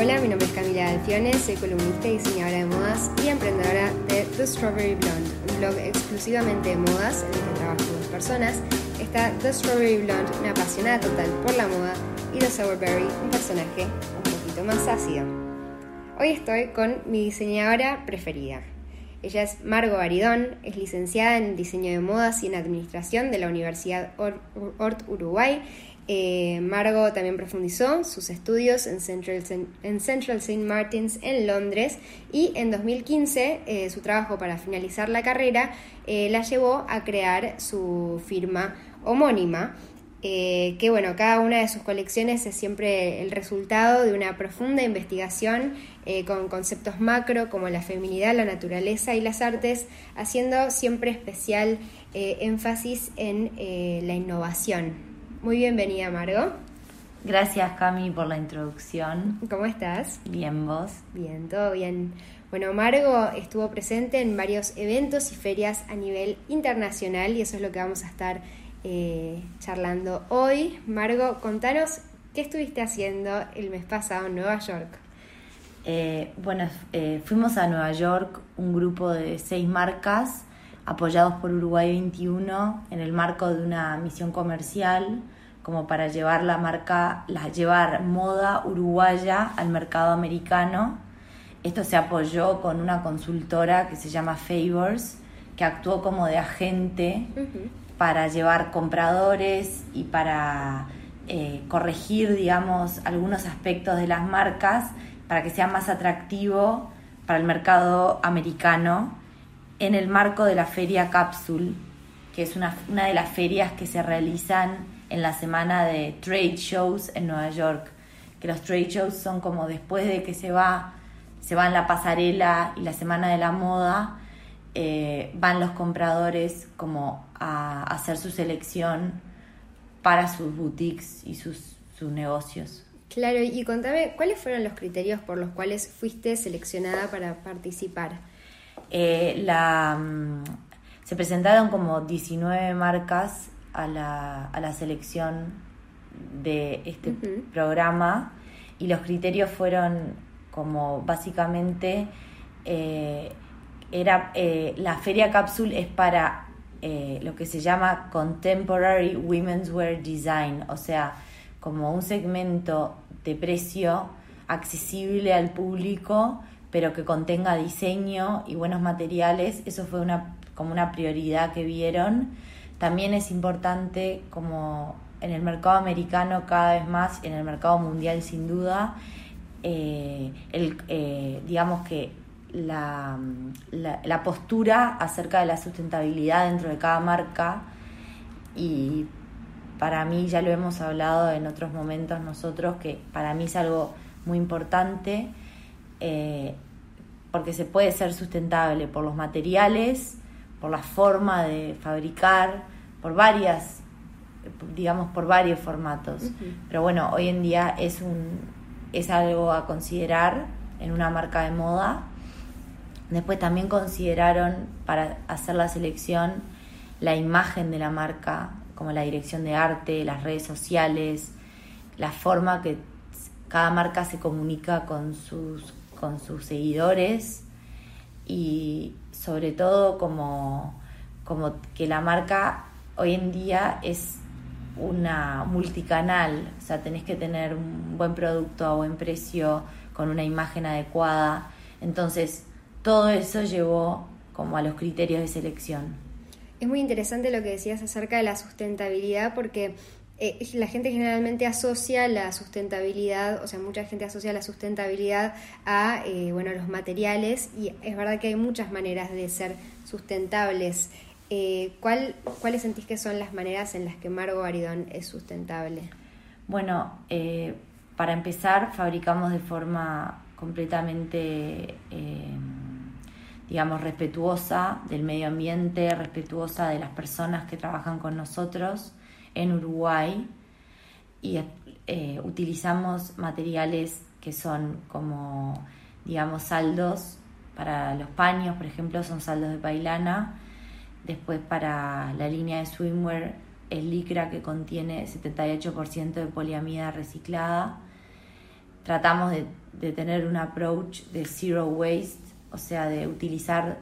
Hola, mi nombre es Camila Alfione, soy columnista diseñadora de modas y emprendedora de The Strawberry Blonde, un blog exclusivamente de modas en el que trabajo dos personas. Está The Strawberry Blonde, una apasionada total por la moda, y The Sourberry, un personaje un poquito más ácido. Hoy estoy con mi diseñadora preferida. Ella es Margo Aridón, es licenciada en diseño de modas y en administración de la Universidad Ort Uruguay eh, Margo también profundizó sus estudios en Central, en Central St. Martins en Londres y en 2015 eh, su trabajo para finalizar la carrera eh, la llevó a crear su firma homónima. que bueno, cada una de sus colecciones es siempre el resultado de una profunda investigación con conceptos macro como la feminidad, la naturaleza y las artes, haciendo siempre especial énfasis en la innovación. Muy bienvenida, Margo. Gracias, Cami, por la introducción. ¿Cómo estás? Bien, vos. Bien, todo bien. Bueno, Margo estuvo presente en varios eventos y ferias a nivel internacional y eso es lo que vamos a estar eh, charlando hoy. Margo, contanos qué estuviste haciendo el mes pasado en Nueva York. Eh, bueno, eh, fuimos a Nueva York un grupo de seis marcas apoyados por Uruguay 21 en el marco de una misión comercial como para llevar la marca, la, llevar moda uruguaya al mercado americano. Esto se apoyó con una consultora que se llama Favors, que actuó como de agente para llevar compradores y para eh, corregir, digamos, algunos aspectos de las marcas para que sea más atractivo para el mercado americano en el marco de la Feria Capsule, que es una, una de las ferias que se realizan en la semana de trade shows en Nueva York. Que los trade shows son como después de que se va, se va en la pasarela y la semana de la moda, eh, van los compradores como a, hacer su selección para sus boutiques y sus, sus negocios. Claro, y contame, ¿cuáles fueron los criterios por los cuales fuiste seleccionada para participar? Eh, la, mm, se presentaron como 19 marcas a la, a la selección de este programa y los criterios fueron como básicamente eh, era eh, la feria capsule es para lo que se llama contemporary women's wear design o sea como un segmento de precio accesible al público pero que contenga diseño y buenos materiales, eso fue una, como una prioridad que vieron. También es importante como en el mercado americano cada vez más, en el mercado mundial sin duda, eh, el, eh, digamos que la, la, postura acerca de la sustentabilidad dentro de cada marca y para mí ya lo hemos hablado en otros momentos nosotros que para mí es algo muy importante eh, porque se puede ser sustentable por los materiales, por la forma de fabricar, por varias, digamos, por varios formatos. Pero bueno, hoy en día es, un, es algo a considerar en una marca de moda. Después también consideraron para hacer la selección la imagen de la marca, como la dirección de arte, las redes sociales, la forma que cada marca se comunica con sus con sus seguidores y sobre todo como, como que la marca hoy en día es una multicanal, o sea, tenés que tener un buen producto a buen precio, con una imagen adecuada. Entonces, todo eso llevó como a los criterios de selección. Es muy interesante lo que decías acerca de la sustentabilidad porque eh, la gente generalmente asocia la sustentabilidad, o sea, mucha gente asocia la sustentabilidad a, eh, bueno, los materiales y es verdad que hay muchas maneras de ser sustentables. Eh, ¿cuál, ¿Cuáles sentís que son las maneras en las que Margo Aridón es sustentable? Bueno, para empezar, fabricamos de forma completamente, digamos, respetuosa del medio ambiente, respetuosa de las personas que trabajan con nosotros en Uruguay y eh, utilizamos materiales que son como, digamos, saldos para los paños, por ejemplo, son saldos de pailana. Después para la línea de swimwear es licra que contiene 78% de poliamida reciclada. Tratamos de, de tener un approach de zero waste, o sea, de utilizar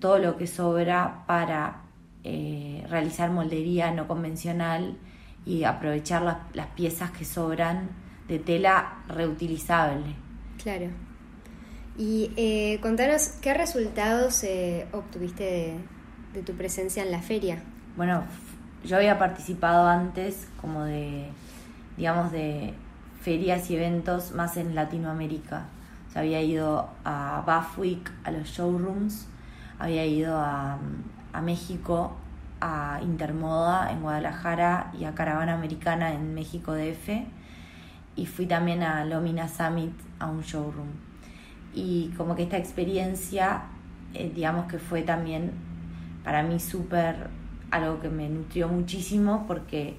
todo lo que sobra para eh, realizar moldería no convencional y aprovechar las, las piezas que sobran de tela reutilizable. Claro. Y eh, contanos, ¿qué resultados eh, obtuviste de, tu presencia en la feria? Bueno, yo había participado antes como de, digamos, de ferias y eventos más en Latinoamérica. O sea, había ido a Buff a los showrooms, había ido a, a México, a Intermoda en Guadalajara y a Caravana Americana en México DF. Y fui también a Lomina Summit a un showroom y como que esta experiencia, eh, digamos que fue también para mí súper algo que me nutrió muchísimo porque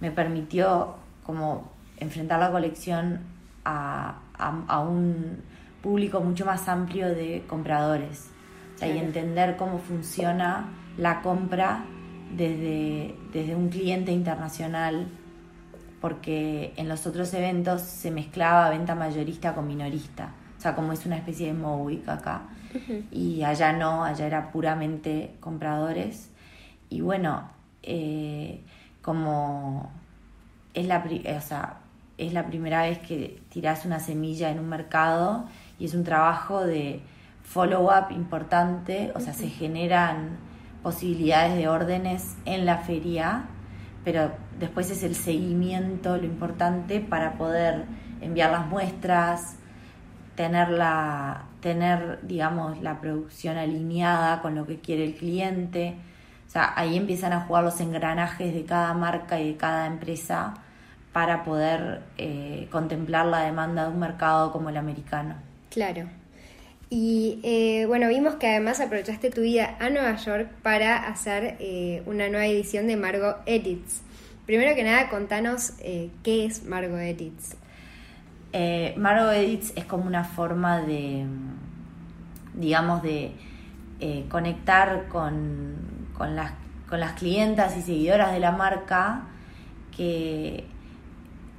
me permitió como enfrentar la colección a, a, un público mucho más amplio de compradores y entender cómo funciona la compra desde, desde un cliente internacional porque en los otros eventos se mezclaba venta mayorista con minorista o sea, como es una especie de Mowick acá. Y allá no, allá era puramente compradores. Y bueno, eh, como es la, o sea, es la primera vez que tiras una semilla en un mercado y es un trabajo de follow-up importante, o sea, se generan posibilidades de órdenes en la feria, pero después es el seguimiento lo importante para poder enviar las muestras, tener, la, tener, digamos, la producción alineada con lo que quiere el cliente. O sea, ahí empiezan a jugar los engranajes de cada marca y de cada empresa para poder eh, contemplar la demanda de un mercado como el americano. Claro. Y eh, bueno, vimos que además aprovechaste tu vida a Nueva York para hacer eh, una nueva edición de Margo Edits. Primero que nada, contanos qué es Margo Edits. Eh, Margo Edits es como una forma de, digamos, de eh, conectar con, con, las, con las clientas y seguidoras de la marca que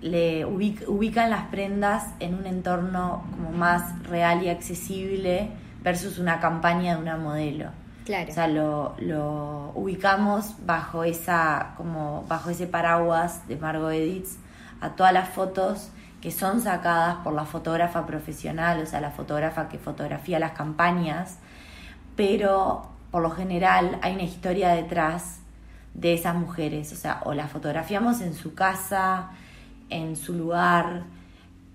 le ubican las prendas en un entorno como más real y accesible versus una campaña de una modelo. Claro. O sea, lo, lo ubicamos bajo esa, como bajo ese paraguas de Margo Edits a todas las fotos que son sacadas por la fotógrafa profesional, o sea, la fotógrafa que fotografía las campañas, pero por lo general hay una historia detrás de esas mujeres, o sea, o las fotografiamos en su casa, en su lugar,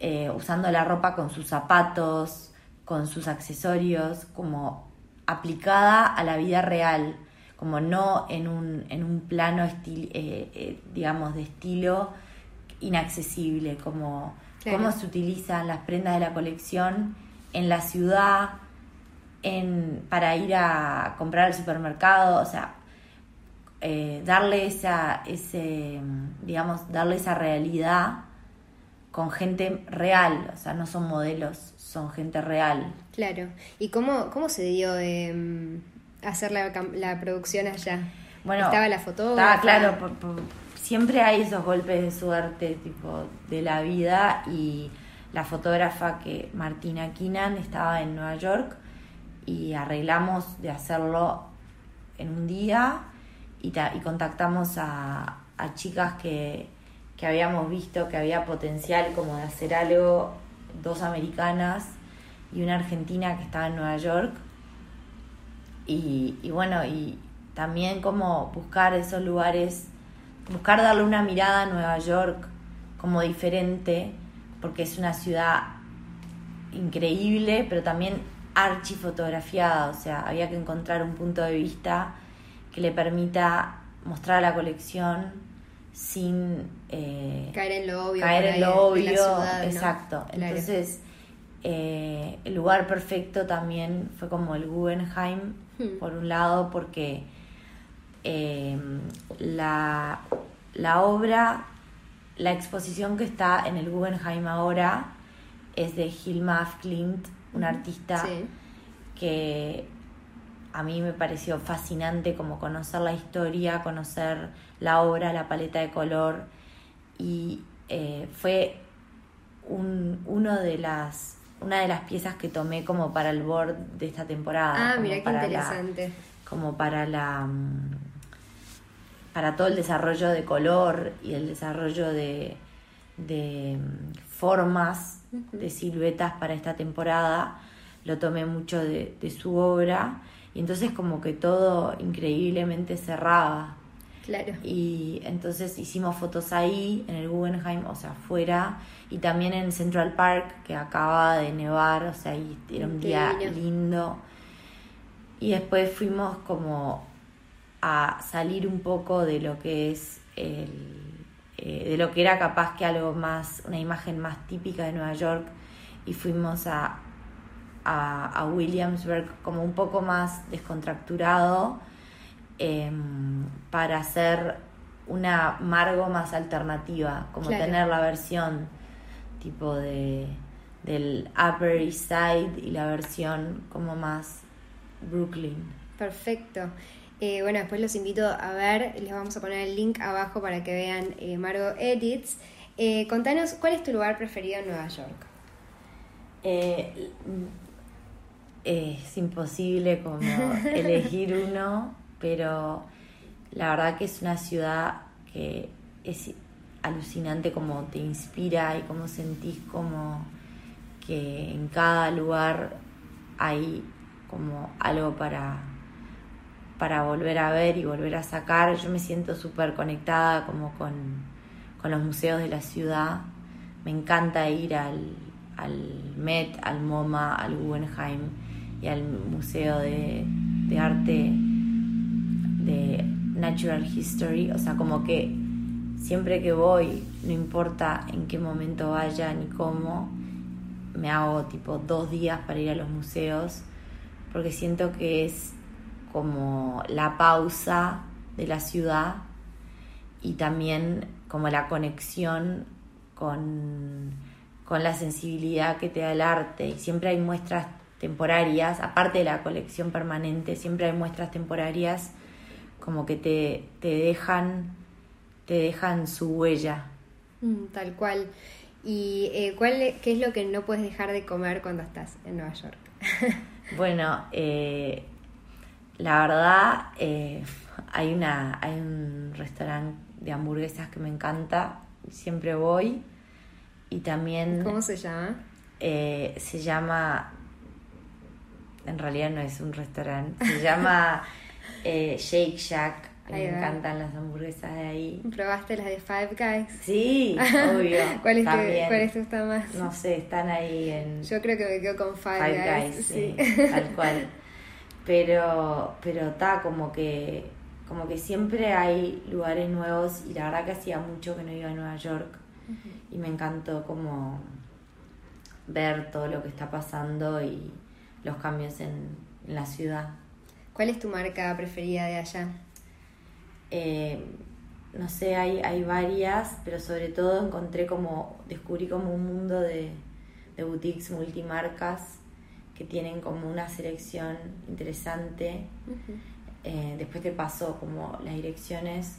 eh, usando la ropa con sus zapatos, con sus accesorios, como aplicada a la vida real, como no en un, en un plano, eh, eh, digamos, de estilo inaccesible, como cómo se utilizan las prendas de la colección en la ciudad, en, para ir a comprar al supermercado, o sea, eh, darle esa, ese, digamos, darle esa realidad con gente real, o sea, no son modelos, son gente real. Claro. ¿Y cómo, cómo se dio de hacer la, la producción allá? Bueno, estaba la fotógrafa. Estaba, claro, por siempre hay esos golpes de suerte tipo de la vida y la fotógrafa que Martina Kinan estaba en Nueva York y arreglamos de hacerlo en un día y, y contactamos a, chicas que, habíamos visto que había potencial como de hacer algo, dos americanas y una argentina que estaba en Nueva York. Y, y bueno, y también como buscar esos lugares buscar darle una mirada a Nueva York como diferente, porque es una ciudad increíble, pero también archifotografiada, o sea, había que encontrar un punto de vista que le permita mostrar la colección sin eh, caer en lo obvio, caer en lo obvio, exacto. Entonces, eh, el lugar perfecto también fue como el Guggenheim, hmm. por un lado, porque Em, la, la obra, la exposición que está en el Guggenheim ahora es de Hilma af Klint, una artista que a mí me pareció fascinante como conocer la historia, conocer la obra, la paleta de color y eh, fue un, uno de las una de las piezas que tomé como para el board de esta temporada. Ah, mira qué para la- interesante. como para la mm, para todo el desarrollo de color y el desarrollo de, de mm, formas de siluetas para esta temporada lo tomé mucho de, de su obra y entonces como que todo increíblemente cerraba Claro. y entonces hicimos fotos ahí, en el Guggenheim, o sea, afuera, y también en Central Park, que acaba de nevar, o sea, y era un Qué día lindo. Y después fuimos como a salir un poco de lo que es el, eh, de lo que era capaz que algo más, una imagen más típica de Nueva York, y fuimos a, a, a Williamsburg como un poco más descontracturado em, para hacer una Margo más alternativa, como Claro. tener la versión tipo de del Upper East Side y la versión como más Brooklyn. Perfecto. Eh, bueno, después los invito a ver, les vamos a poner el link abajo para que vean eh, Margo Edits. Eh, contanos, ¿cuál es tu lugar preferido en Nueva York? Es imposible como elegir uno, pero la verdad que es una ciudad que es alucinante como te inspira y como sentís como que en cada lugar hay como algo para, para volver a ver y volver a sacar. Yo me siento súper conectada como con, con los museos de la ciudad. Me encanta ir al, al Met, al MoMA, al Guggenheim y al Museo de, de Arte de Natural History. O sea, como que siempre que voy, no importa en qué momento vaya ni cómo, me hago tipo dos días para ir a los museos porque siento que es como la pausa de la ciudad y también como la conexión con, con la sensibilidad que te da el arte. Y siempre hay muestras temporarias, aparte de la colección permanente, siempre hay muestras temporarias como que te, te dejan te dejan su huella. Mm, tal cual. ¿Y eh, cuál, qué es lo que no puedes dejar de comer cuando estás en Nueva York? Bueno, eh, la verdad, eh, hay, una, hay un restaurante de hamburguesas que me encanta, siempre voy. Y también ¿Cómo se llama? se llama, en realidad no es un restaurante, se llama eh, Shake Shack. Me encantan las hamburguesas de ahí. ¿Probaste las de Five Guys? Sí, obvio. ¿Cuál es, tu, también. ¿Cuál es tu gusta más? No sé, están ahí en Yo creo que me quedo con Five, Five Guys. Guys, sí. sí, tal cual. Pero, pero está como que, como que siempre hay lugares nuevos y la verdad que hacía mucho que no iba a Nueva York y me encantó como ver todo lo que está pasando y los cambios en, en la ciudad. ¿Cuál es tu marca preferida de allá? Eh, no sé, hay, hay varias, pero sobre todo encontré como, descubrí como un mundo de, de boutiques multimarcas que tienen como una selección interesante. Eh, después te paso como las direcciones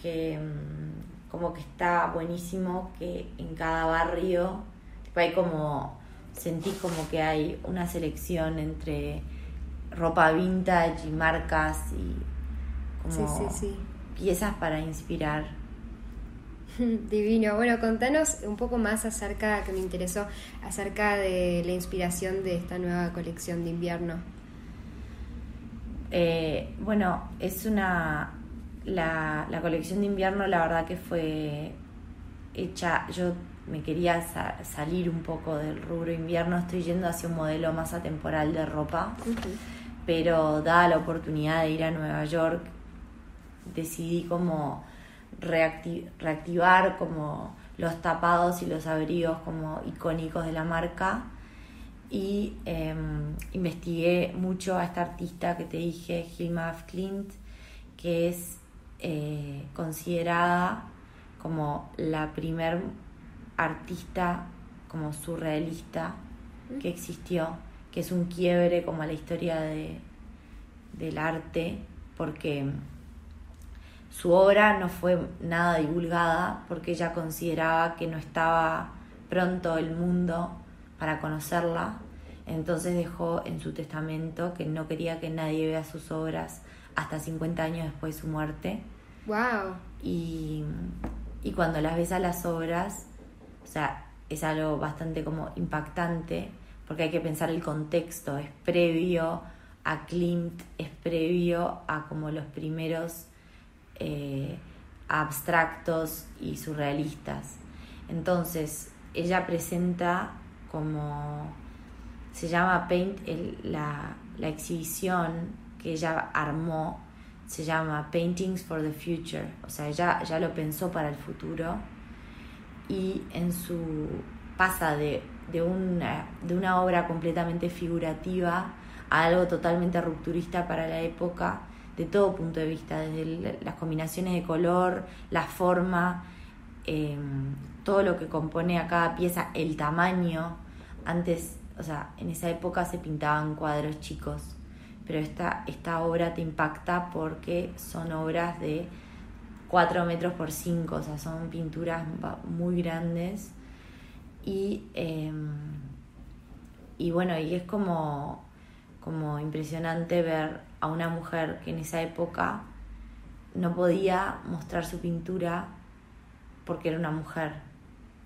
que mm, como que está buenísimo que en cada barrio tipo, hay como sentí como que hay una selección entre ropa vintage y marcas y como Sí, sí, sí. piezas para inspirar. Divino. Bueno, contanos un poco más acerca, que me interesó, acerca de la inspiración de esta nueva colección de invierno. Eh, bueno, es una. La, la colección de invierno, la verdad que fue hecha. Yo me quería sa- salir un poco del rubro invierno, estoy yendo hacia un modelo más atemporal de ropa, pero dada la oportunidad de ir a Nueva York, decidí como reacti- reactivar como los tapados y los abrigos como icónicos de la marca. Y eh, investigué mucho a esta artista que te dije, Hilma af Klint, que es eh, considerada como la primer artista como surrealista que existió, que es un quiebre como a la historia de, del arte, porque su obra no fue nada divulgada, porque ella consideraba que no estaba pronto el mundo para conocerla. Entonces dejó en su testamento que no quería que nadie vea sus obras hasta 50 años después de su muerte. Wow. Y, y cuando las ves a las obras, sea, es algo bastante como impactante, porque hay que pensar el contexto, es previo a Klimt, es previo a como los primeros eh, abstractos y surrealistas. Entonces, ella presenta como, se llama Paint, la, la exhibición que ella armó, se llama Paintings for the Future, o sea, ella ya lo pensó para el futuro y en su pasa de, una, de una obra completamente figurativa a algo totalmente rupturista para la época, de todo punto de vista, desde las combinaciones de color, la forma, em, todo lo que compone a cada pieza, el tamaño. Antes, o sea, en esa época se pintaban cuadros chicos, pero esta, esta obra te impacta porque son obras de 4 metros por 5, o sea, son pinturas muy grandes. Y, em, y bueno, y es como como impresionante ver a una mujer que en esa época no podía mostrar su pintura porque era una mujer.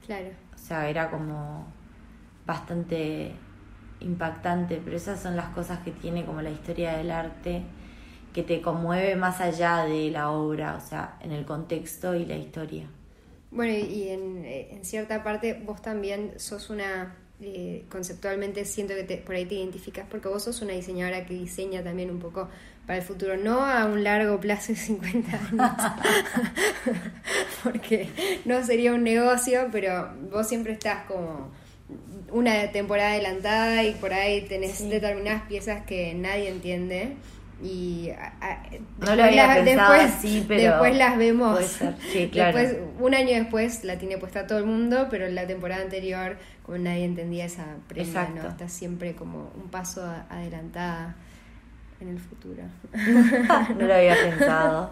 Claro. O sea, era como bastante impactante, pero esas son las cosas que tiene como la historia del arte que te conmueve más allá de la obra, o sea, en el contexto y la historia. Bueno, y en, eh, en cierta parte vos también sos una eh, conceptualmente siento que por ahí te identificas porque vos sos una diseñadora que diseña también un poco para el futuro, no a un largo plazo de 50 años, porque no sería un negocio, pero vos siempre estás como una temporada adelantada y por ahí tenés determinadas piezas que nadie entiende y no lo había después, pero después las vemos. Sí, claro. después un año después la tiene puesta todo el mundo pero en la temporada anterior como nadie entendía esa prenda no está siempre como un paso adelantada en el futuro. No lo había pensado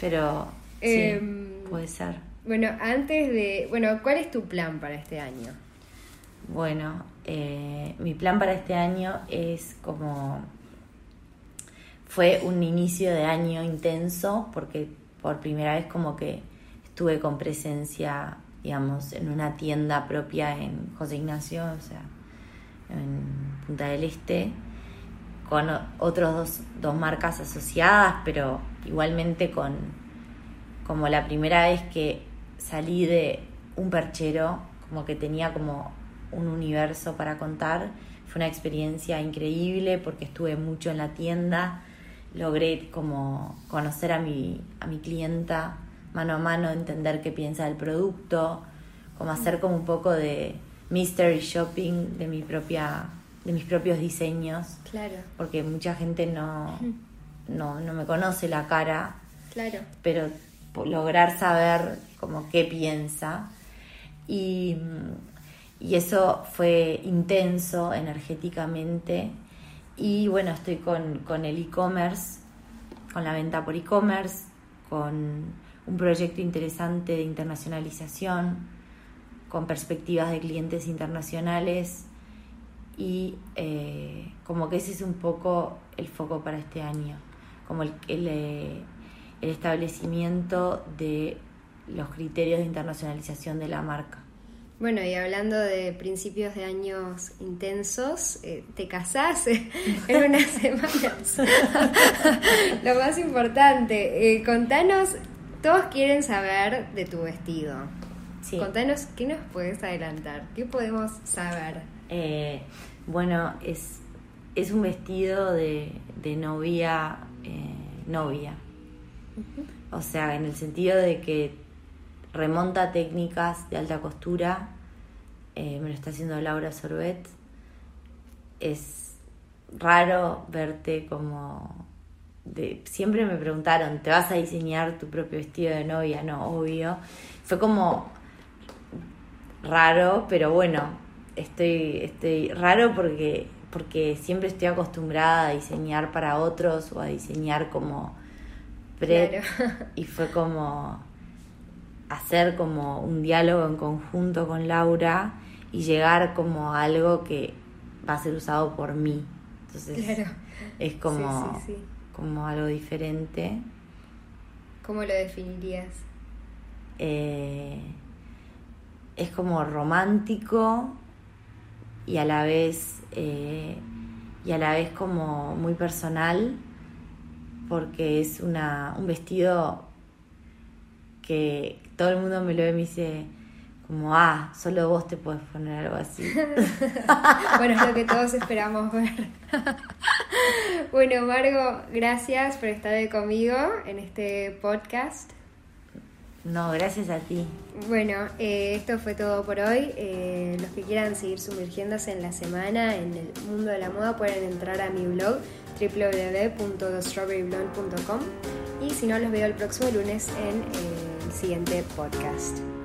pero sí, em, puede ser. bueno antes de bueno cuál es tu plan para este año bueno eh, mi plan para este año es como fue un inicio de año intenso porque por primera vez como que estuve con presencia, digamos, en una tienda propia en José Ignacio, o sea, en Punta del Este, con otros dos, dos marcas asociadas, pero igualmente con como la primera vez que salí de un perchero, como que tenía como un universo para contar. Fue una experiencia increíble porque estuve mucho en la tienda, logré como conocer a mi, a mi clienta mano a mano, entender qué piensa del producto, como hacer como un poco de mystery shopping de mi propia de mis propios diseños. Claro. Porque mucha gente no, no, no me conoce la cara. Claro. Pero lograr saber como qué piensa. Y, y eso fue intenso energéticamente y bueno, estoy con, con el e-commerce, con la venta por e-commerce, con un proyecto interesante de internacionalización, con perspectivas de clientes internacionales y eh, como que ese es un poco el foco para este año, como el, el, eh, el establecimiento de los criterios de internacionalización de la marca. Bueno, y hablando de principios de años intensos, eh, te casás en unas semanas. Lo más importante, eh, contanos, todos quieren saber de tu vestido. Contanos, ¿qué nos puedes adelantar? ¿Qué podemos saber? Eh, bueno, es, es un vestido de, de novia, novia. O sea, en el sentido de que remonta técnicas de alta costura, eh, me lo está haciendo Laura Sorbet. Es raro verte como... De, siempre me preguntaron, ¿te vas a diseñar tu propio vestido de novia? No, obvio. Fue como raro, pero bueno, estoy, estoy raro porque, porque siempre estoy acostumbrada a diseñar para otros o a diseñar como y fue como hacer como un diálogo en conjunto con Laura y llegar como a algo que va a ser usado por mí. Entonces es como, como algo diferente. ¿Cómo lo definirías? Eh, es como romántico y a la vez eh, y a la vez como muy personal porque es una, un vestido que todo el mundo me lo ve y me dice como, ah, solo vos te puedes poner algo así. bueno, es lo que todos esperamos ver. bueno, Margo, gracias por estar conmigo en este podcast. No, gracias a ti. Bueno, eh, esto fue todo por hoy. Eh, los que quieran seguir sumergiéndose en la semana, en el mundo de la moda, pueden entrar a mi blog www.thestrawberryblonde.com y si no, los veo el próximo lunes en el siguiente podcast.